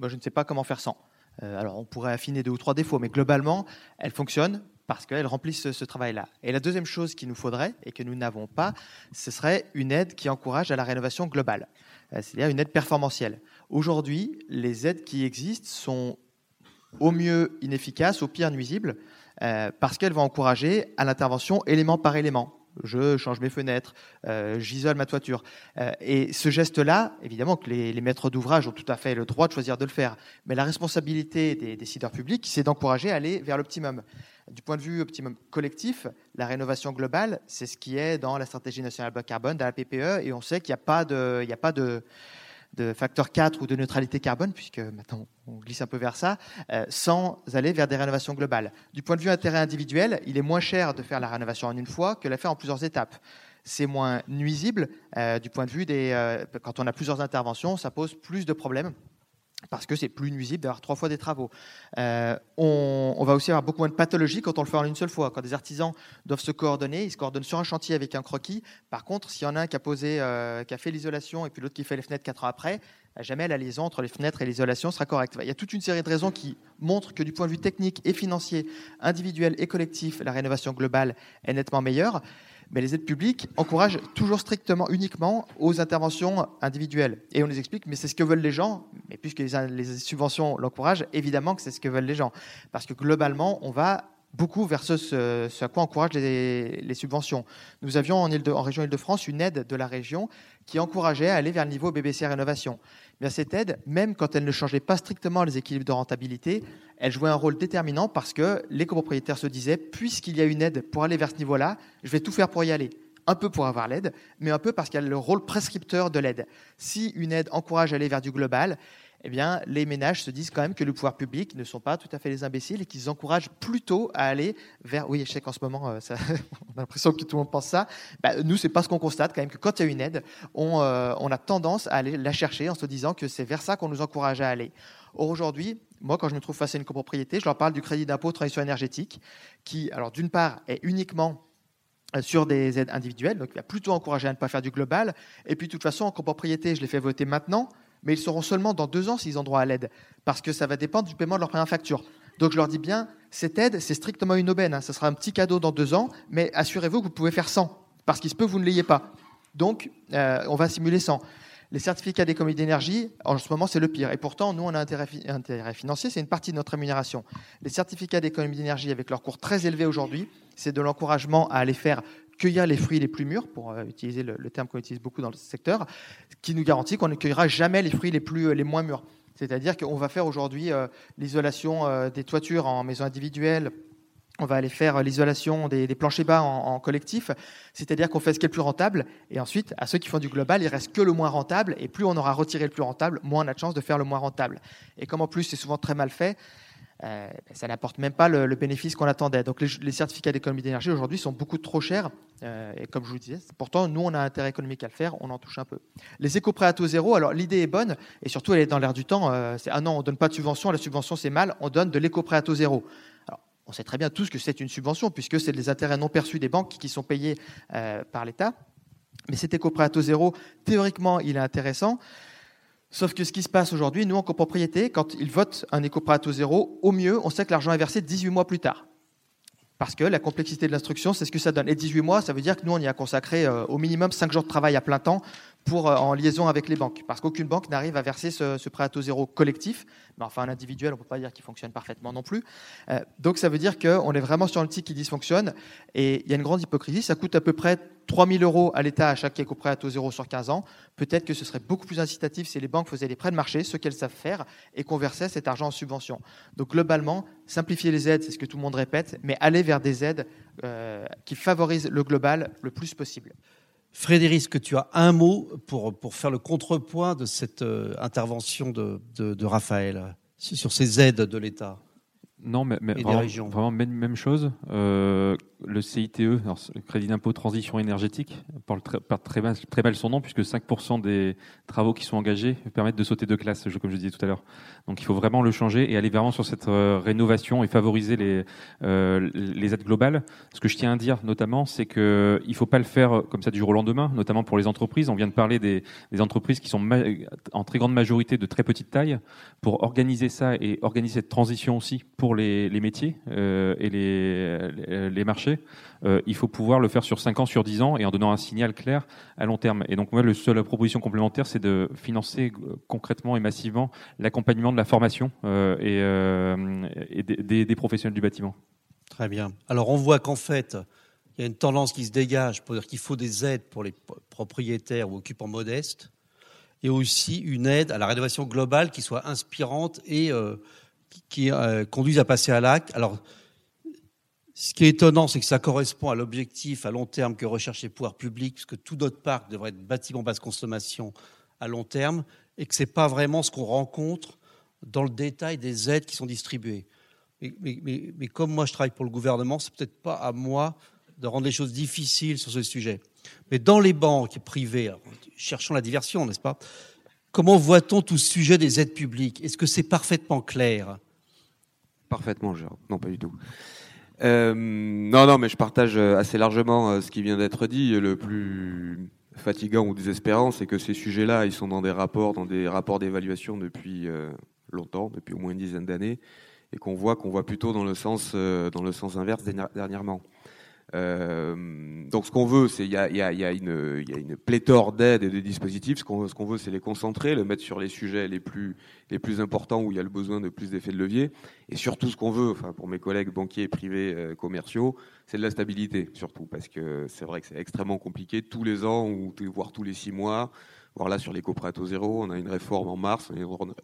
je ne sais pas comment faire sans. Euh, alors, on pourrait affiner deux ou trois défauts, mais globalement, elles fonctionnent parce qu'elles remplissent ce, travail-là. Et la deuxième chose qu'il nous faudrait et que nous n'avons pas, ce serait une aide qui encourage à la rénovation globale, euh, c'est-à-dire une aide performantielle. Aujourd'hui, les aides qui existent sont au mieux inefficaces, au pire nuisibles, euh, parce qu'elles vont encourager à l'intervention élément par élément je change mes fenêtres, euh, j'isole ma toiture. Euh, et ce geste-là, évidemment que les, maîtres d'ouvrage ont tout à fait le droit de choisir de le faire, mais la responsabilité des décideurs publics, c'est d'encourager à aller vers l'optimum. Du point de vue optimum collectif, la rénovation globale, c'est ce qui est dans la stratégie nationale bas carbone, dans la PPE, et on sait qu'il n'y a pas de, il a pas de de facteur 4 ou de neutralité carbone, puisque maintenant on glisse un peu vers ça, euh, sans aller vers des rénovations globales. Du point de vue intérêt individuel, il est moins cher de faire la rénovation en une fois que la faire en plusieurs étapes. C'est moins nuisible euh, du point de vue des... Euh, quand on a plusieurs interventions, ça pose plus de problèmes parce que c'est plus nuisible d'avoir trois fois des travaux. on, on, va aussi avoir beaucoup moins de pathologies quand on le fait en une seule fois. Quand des artisans doivent se coordonner, ils se coordonnent sur un chantier avec un croquis. Par contre, s'il y en a un qui a posé, qui a fait l'isolation et puis l'autre qui fait les fenêtres quatre ans après, jamais la liaison entre les fenêtres et l'isolation sera correcte. Il y a toute une série de raisons qui montrent que du point de vue technique et financier, individuel et collectif, la rénovation globale est nettement meilleure. Mais les aides publiques encouragent toujours strictement, uniquement aux interventions individuelles. Et on les explique, mais c'est ce que veulent les gens. Mais puisque les, subventions l'encouragent, évidemment que c'est ce que veulent les gens. Parce que globalement, on va beaucoup vers ce, à quoi encouragent les, subventions. Nous avions en, en région Île-de-France une aide de la région qui encourageait à aller vers le niveau BBC Rénovation cette aide, même quand elle ne changeait pas strictement les équilibres de rentabilité, elle jouait un rôle déterminant parce que les copropriétaires se disaient, puisqu'il y a une aide pour aller vers ce niveau-là, je vais tout faire pour y aller. Un peu pour avoir l'aide, mais un peu parce qu'il y a le rôle prescripteur de l'aide. Si une aide encourage à aller vers du global, eh bien, les ménages se disent quand même que le pouvoir public ne sont pas tout à fait les imbéciles et qu'ils encouragent plutôt à aller vers. Oui, je sais qu'en ce moment, euh, on a l'impression que tout le monde pense ça. Bah, nous, c'est pas ce qu'on constate quand même que quand il y a une aide, on, euh, on, a tendance à aller la chercher en se disant que c'est vers ça qu'on nous encourage à aller. Or aujourd'hui, moi, quand je me trouve face à une copropriété, je leur parle du crédit d'impôt transition énergétique, qui, alors d'une part, est uniquement euh, sur des aides individuelles, donc il va plutôt encourager à ne pas faire du global. Et puis, de toute façon, en copropriété, je les fais voter maintenant mais ils seront seulement dans deux ans s'ils ont droit à l'aide, parce que ça va dépendre du paiement de leur première facture. Donc je leur dis bien, cette aide, c'est strictement une aubaine. Hein. Ce sera un petit cadeau dans deux ans, mais assurez-vous que vous pouvez faire 100, parce qu'il se peut que vous ne l'ayez pas. Donc euh, on va simuler 100. Les certificats d'économie d'énergie, en ce moment, c'est le pire. Et pourtant, nous, on a un intérêt, intérêt financier, c'est une partie de notre rémunération. Les certificats d'économie d'énergie, avec leur cours très élevé aujourd'hui, c'est de l'encouragement à aller faire cueillir les fruits les plus mûrs, pour euh, utiliser le, terme qu'on utilise beaucoup dans le secteur, qui nous garantit qu'on ne cueillera jamais les fruits les, plus, euh, les moins mûrs. C'est-à-dire qu'on va faire aujourd'hui euh, l'isolation des toitures en maison individuelle, on va aller faire l'isolation des, planchers bas en, collectif, c'est-à-dire qu'on fait ce qui est le plus rentable, et ensuite, à ceux qui font du global, il reste que le moins rentable, et plus on aura retiré le plus rentable, moins on a de chance de faire le moins rentable. Et comme en plus c'est souvent très mal fait, euh, ça n'apporte même pas le, bénéfice qu'on attendait. Donc les, certificats d'économie d'énergie aujourd'hui sont beaucoup trop chers. Euh, et comme je vous disais, pourtant nous on a intérêt économique à le faire, on en touche un peu. Les éco-prêts à zéro, alors l'idée est bonne et surtout elle est dans l'air du temps. Euh, c'est ah non, on donne pas de subvention, la subvention c'est mal, on donne de l'éco-prêt à zéro. On sait très bien tous que c'est une subvention puisque c'est des intérêts non perçus des banques qui sont payés par l'État. Mais cet éco-prêt à zéro, théoriquement, il est intéressant. Sauf que ce qui se passe aujourd'hui, nous, en copropriété, quand ils votent un éco-prêt zéro, au mieux, on sait que l'argent est versé 18 mois plus tard. Parce que la complexité de l'instruction, c'est ce que ça donne. Et 18 mois, ça veut dire que nous, on y a consacré euh, au minimum 5 jours de travail à plein temps pour, euh, en liaison avec les banques. Parce qu'aucune banque n'arrive à verser ce, prêt à taux zéro collectif. Mais enfin, un individuel, on ne peut pas dire qu'il fonctionne parfaitement non plus. Euh, donc ça veut dire qu'on est vraiment sur un outil qui dysfonctionne. Et il y a une grande hypocrisie. Ça coûte à peu près 3 000 euros à l'État à chaque éco-prêt à taux zéro sur 15 ans. Peut-être que ce serait beaucoup plus incitatif si les banques faisaient des prêts de marché, ce qu'elles savent faire, et conversaient cet argent en subvention. Donc globalement, simplifier les aides, c'est ce que tout le monde répète, mais aller vers des aides euh, qui favorisent le global le plus possible. Frédéric, est-ce que tu as un mot pour, pour faire le contrepoint de cette euh, intervention de, de, de Raphaël sur ces aides de l'État non, mais, vraiment, même, même, chose. Euh, le CITE, le Crédit d'impôt transition énergétique, porte très, mal, son nom puisque 5% des travaux qui sont engagés permettent de sauter de classe, comme je disais tout à l'heure. Donc il faut vraiment le changer et aller vraiment sur cette euh, rénovation et favoriser les, euh, les aides globales. Ce que je tiens à dire notamment, c'est qu'il ne faut pas le faire comme ça du jour au lendemain, notamment pour les entreprises. On vient de parler des, entreprises qui sont en très grande majorité de très petite taille. Pour organiser ça et organiser cette transition aussi pour les, métiers euh, et les marchés, euh, il faut pouvoir le faire sur 5 ans, sur 10 ans, et en donnant un signal clair à long terme. Et donc, moi, la seule proposition complémentaire, c'est de financer euh, concrètement et massivement l'accompagnement de la formation euh, et, des, professionnels du bâtiment. Très bien. Alors, on voit qu'en fait, il y a une tendance qui se dégage pour dire qu'il faut des aides pour les propriétaires ou occupants modestes, et aussi une aide à la rénovation globale qui soit inspirante et qui, conduise à passer à l'acte. Alors, ce qui est étonnant, c'est que ça correspond à l'objectif à long terme que recherchent les pouvoirs publics, puisque tout notre parc devrait être bâtiment basse consommation à long terme et que ce n'est pas vraiment ce qu'on rencontre dans le détail des aides qui sont distribuées. Mais, comme moi je travaille pour le gouvernement, c'est peut-être pas à moi de rendre les choses difficiles sur ce sujet. Mais dans les banques privées, cherchons la diversion, n'est-ce pas? Comment voit-on tout ce sujet des aides publiques? Est-ce que c'est parfaitement clair? Parfaitement, Gérard. Non, pas du tout. Euh, non, non, mais je partage assez largement euh, ce qui vient d'être dit. Le plus fatigant ou désespérant, c'est que ces sujets-là, ils sont dans des rapports, dans des rapports d'évaluation depuis euh, longtemps, depuis au moins une dizaine d'années, et qu'on voit qu'on voit plutôt dans le sens dans le sens inverse dernièrement. Euh, donc ce qu'on veut, c'est il y a, y, y, y a une pléthore d'aides et de dispositifs. Ce qu'on ce veut, c'est les concentrer, le mettre sur les sujets les plus les plus importants où il y a le besoin de plus d'effets de levier. Et surtout, ce qu'on veut, enfin pour mes collègues banquiers, privés, euh, commerciaux, c'est de la stabilité, surtout parce que c'est vrai que c'est extrêmement compliqué tous les ans ou voire tous les six mois Voir là sur les coprêts à zéro, on a une réforme en mars,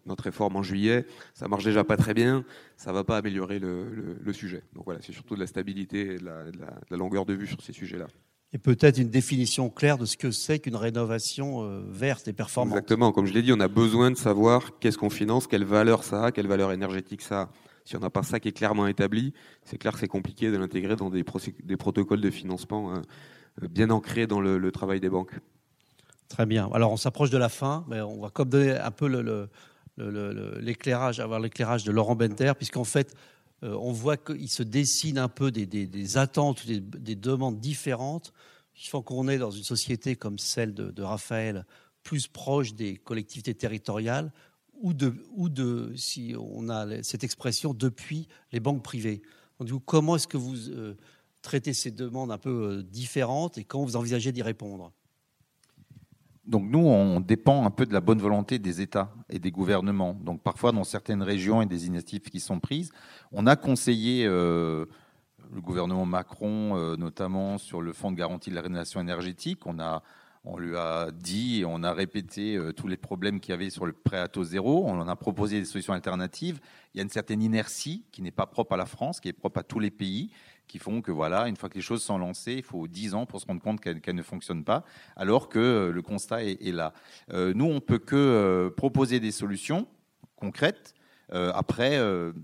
notre réforme en juillet. Ça marche déjà pas très bien, ça va pas améliorer le, le, sujet. Donc voilà, c'est surtout de la stabilité et de la, de la, longueur de vue sur ces sujets-là. Et peut-être une définition claire de ce que c'est qu'une rénovation euh, verte et performante. Exactement, comme je l'ai dit, on a besoin de savoir qu'est-ce qu'on finance, quelle valeur ça a, quelle valeur énergétique ça a. Si on n'a pas ça qui est clairement établi, c'est clair que c'est compliqué de l'intégrer dans des, des, protocoles de financement hein, bien ancrés dans le, le travail des banques. Très bien. Alors on s'approche de la fin, mais on va comme donner un peu l'éclairage, avoir l'éclairage de Laurent Benter, puisqu'en fait, euh, on voit qu'il se dessine un peu des, attentes, des, des, demandes différentes qui font qu'on est dans une société comme celle de, Raphaël, plus proche des collectivités territoriales, ou de, ou de, si on a cette expression, depuis les banques privées. Donc, comment est-ce que vous euh, traitez ces demandes un peu euh, différentes et comment vous envisagez d'y répondre? Donc nous, on dépend un peu de la bonne volonté des États et des gouvernements. Donc parfois, dans certaines régions, et des initiatives qui sont prises. On a conseillé euh, le gouvernement Macron, euh, notamment sur le fonds de garantie de la rénovation énergétique. On a on lui a dit et on a répété euh, tous les problèmes qu'il y avait sur le prêt à taux zéro. On en a proposé des solutions alternatives. Il y a une certaine inertie qui n'est pas propre à la France, qui est propre à tous les pays qui font que voilà, une fois que les choses sont lancées, il faut 10 ans pour se rendre compte qu'elles ne fonctionnent pas, alors que euh, le constat est, là. Euh, nous, on peut que euh, proposer des solutions concrètes. après,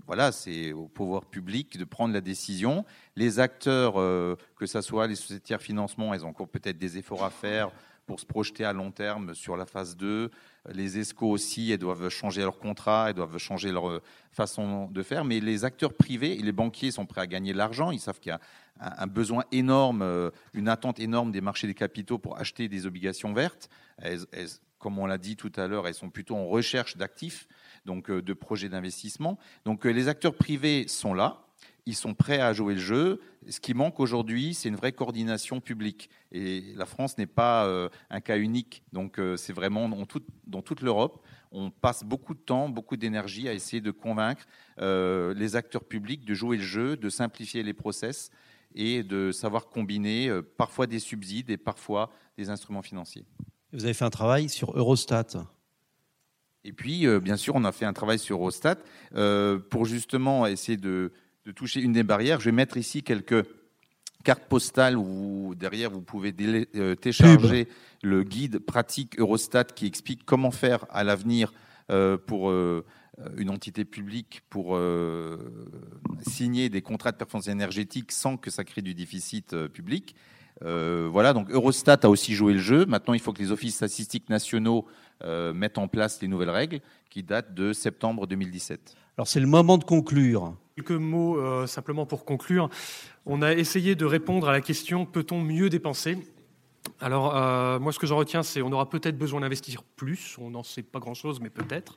voilà, c'est au pouvoir public de prendre la décision. Les acteurs, que ce soit les sociétés de financement, elles ont encore peut-être des efforts à faire pour se projeter à long terme sur la phase 2. Les ESCO aussi, elles doivent changer leur contrat, elles doivent changer leur euh, façon de faire. Mais les acteurs privés et les banquiers sont prêts à gagner de l'argent. Ils savent qu'il y a un besoin énorme, euh, une attente énorme des marchés des capitaux pour acheter des obligations vertes. comme on l'a dit tout à l'heure, elles sont plutôt en recherche d'actifs, donc euh, de projets d'investissement. Donc les acteurs privés sont là ils sont prêts à jouer le jeu. Ce qui manque aujourd'hui, c'est une vraie coordination publique. Et la France n'est pas euh, un cas unique. Donc, euh, c'est vraiment dans, dans toute l'Europe, on passe beaucoup de temps, beaucoup d'énergie à essayer de convaincre euh, les acteurs publics de jouer le jeu, de simplifier les process et de savoir combiner parfois des subsides et parfois des instruments financiers. Vous avez fait un travail sur Eurostat. Et puis, bien sûr, on a fait un travail sur Eurostat pour justement essayer de de toucher une des barrières. Je vais mettre ici quelques cartes postales où derrière vous pouvez euh, télécharger le guide pratique Eurostat qui explique comment faire à l'avenir euh, pour euh, une entité publique pour signer des contrats de performance énergétique sans que ça crée du déficit public. voilà, donc Eurostat a aussi joué le jeu. Maintenant, il faut que les offices statistiques nationaux mettent en place les nouvelles règles qui datent de septembre 2017. Alors c'est le moment de conclure. Quelques mots euh, simplement pour conclure. On a essayé de répondre à la question peut-on mieux dépenser? Alors, euh, moi, ce que j'en retiens, c'est on aura peut-être besoin d'investir plus. On n'en sait pas grand-chose, mais peut-être.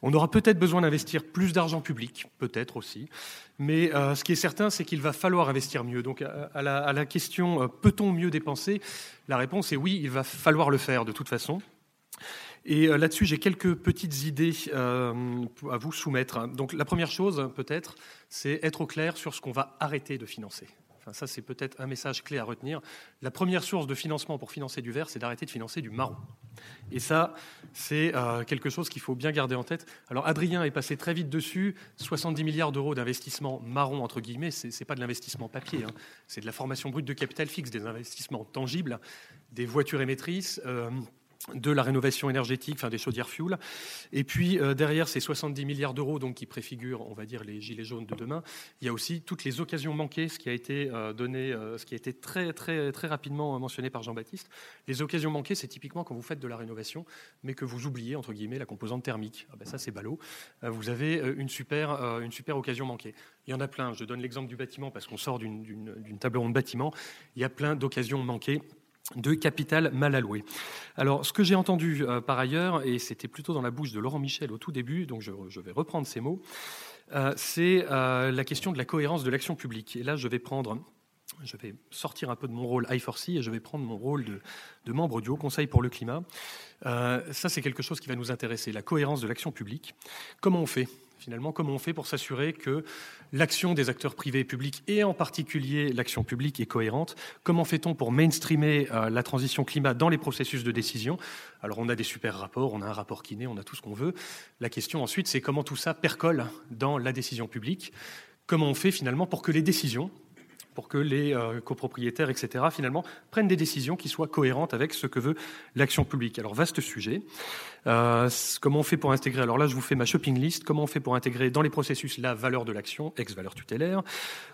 On aura peut-être besoin d'investir plus d'argent public, peut-être aussi. Mais euh, ce qui est certain, c'est qu'il va falloir investir mieux. Donc, à la, à la question peut-on mieux dépenser? La réponse est oui, il va falloir le faire de toute façon. Et euh, là-dessus, j'ai quelques petites idées euh, à vous soumettre. Donc la première chose, peut-être, c'est être au clair sur ce qu'on va arrêter de financer. Enfin, ça, c'est peut-être un message clé à retenir. La première source de financement pour financer du vert, c'est d'arrêter de financer du marron. Et ça, c'est euh, quelque chose qu'il faut bien garder en tête. Alors, Adrien est passé très vite dessus. 70 milliards d'euros d'investissement marron, entre guillemets, ce n'est pas de l'investissement papier. Hein. C'est de la formation brute de capital fixe, des investissements tangibles, des voitures émettrices de la rénovation énergétique, enfin des chaudières fuel. Et puis euh, derrière ces 70 milliards d'euros donc qui préfigurent, on va dire, les gilets jaunes de demain, il y a aussi toutes les occasions manquées, ce qui a été euh, donné, euh, ce qui a été très très très rapidement mentionné par Jean-Baptiste. Les occasions manquées, c'est typiquement quand vous faites de la rénovation, mais que vous oubliez entre guillemets la composante thermique. Ah ben ça c'est ballot. vous avez une super une super occasion manquée. Il y en a plein. Je donne l'exemple du bâtiment parce qu'on sort d'une table ronde bâtiment. Il y a plein d'occasions manquées de capital mal alloué. Alors, ce que j'ai entendu euh, par ailleurs, et c'était plutôt dans la bouche de Laurent Michel au tout début, donc je, vais reprendre ces mots, euh, c'est euh, la question de la cohérence de l'action publique. Et là, je vais prendre je vais sortir un peu de mon rôle I4C et je vais prendre mon rôle de, membre du Haut Conseil pour le climat. ça, c'est quelque chose qui va nous intéresser, la cohérence de l'action publique. Comment on fait? Finalement, comment on fait pour s'assurer que l'action des acteurs privés et publics, et en particulier l'action publique, est cohérente? Comment fait-on pour mainstreamer euh, la transition climat dans les processus de décision? Alors, on a des super rapports, on a un rapport kiné, on a tout ce qu'on veut. La question ensuite, c'est comment tout ça percole dans la décision publique? Comment on fait finalement pour que les décisions pour que les euh, copropriétaires, etc., finalement, prennent des décisions qui soient cohérentes avec ce que veut l'action publique. Alors, vaste sujet. Euh, comment on fait pour intégrer Alors là, je vous fais ma shopping list. Comment on fait pour intégrer dans les processus la valeur de l'action, ex-valeur tutélaire?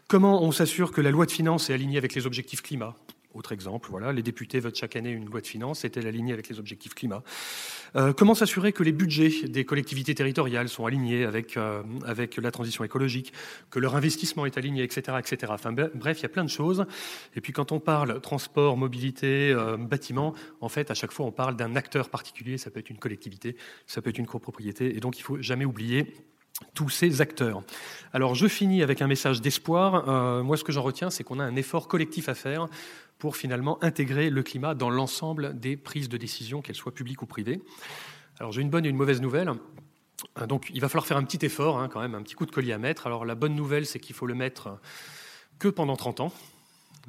Comment on s'assure que la loi de finances est alignée avec les objectifs climat? Autre exemple, voilà, les députés votent chaque année une loi de finances, est-elle alignée avec les objectifs climat? Euh, Comment s'assurer que les budgets des collectivités territoriales sont alignés avec, euh, avec la transition écologique, que leur investissement est aligné, etc., etc. Bref, il y a plein de choses. Et puis quand on parle transport, mobilité, euh, bâtiment, en fait, à chaque fois, on parle d'un acteur particulier. Ça peut être une collectivité, ça peut être une copropriété, et donc il faut jamais oublier tous ces acteurs. Alors je finis avec un message d'espoir. moi ce que j'en retiens, c'est qu'on a un effort collectif à faire pour finalement intégrer le climat dans l'ensemble des prises de décision, qu'elles soient publiques ou privées. Alors j'ai une bonne et une mauvaise nouvelle. Euh, donc il va falloir faire un petit effort, hein, quand même, un petit coup de collier à mettre. Alors la bonne nouvelle, c'est qu'il faut le mettre que pendant 30 ans.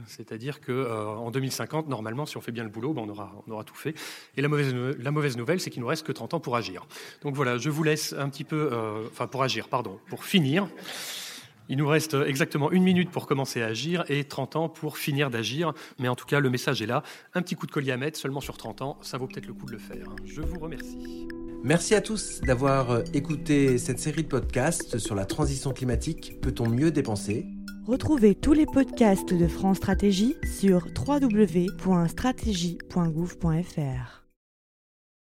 C'est-à-dire qu'en euh, en 2050, normalement, si on fait bien le boulot, ben, on, aura, tout fait. Et la mauvaise, la mauvaise nouvelle, c'est qu'il nous reste que 30 ans pour agir. Donc voilà, je vous laisse un petit peu, euh, enfin pour agir, pardon, pour finir. Il nous reste exactement une minute pour commencer à agir et 30 ans pour finir d'agir. Mais en tout cas, le message est là. Un petit coup de collier à mettre seulement sur 30 ans, ça vaut peut-être le coup de le faire. Je vous remercie. Merci à tous d'avoir euh, écouté cette série de podcasts sur la transition climatique. Peut-on mieux dépenser? Retrouvez tous les podcasts de France Stratégie sur www.stratégie.gouv.fr.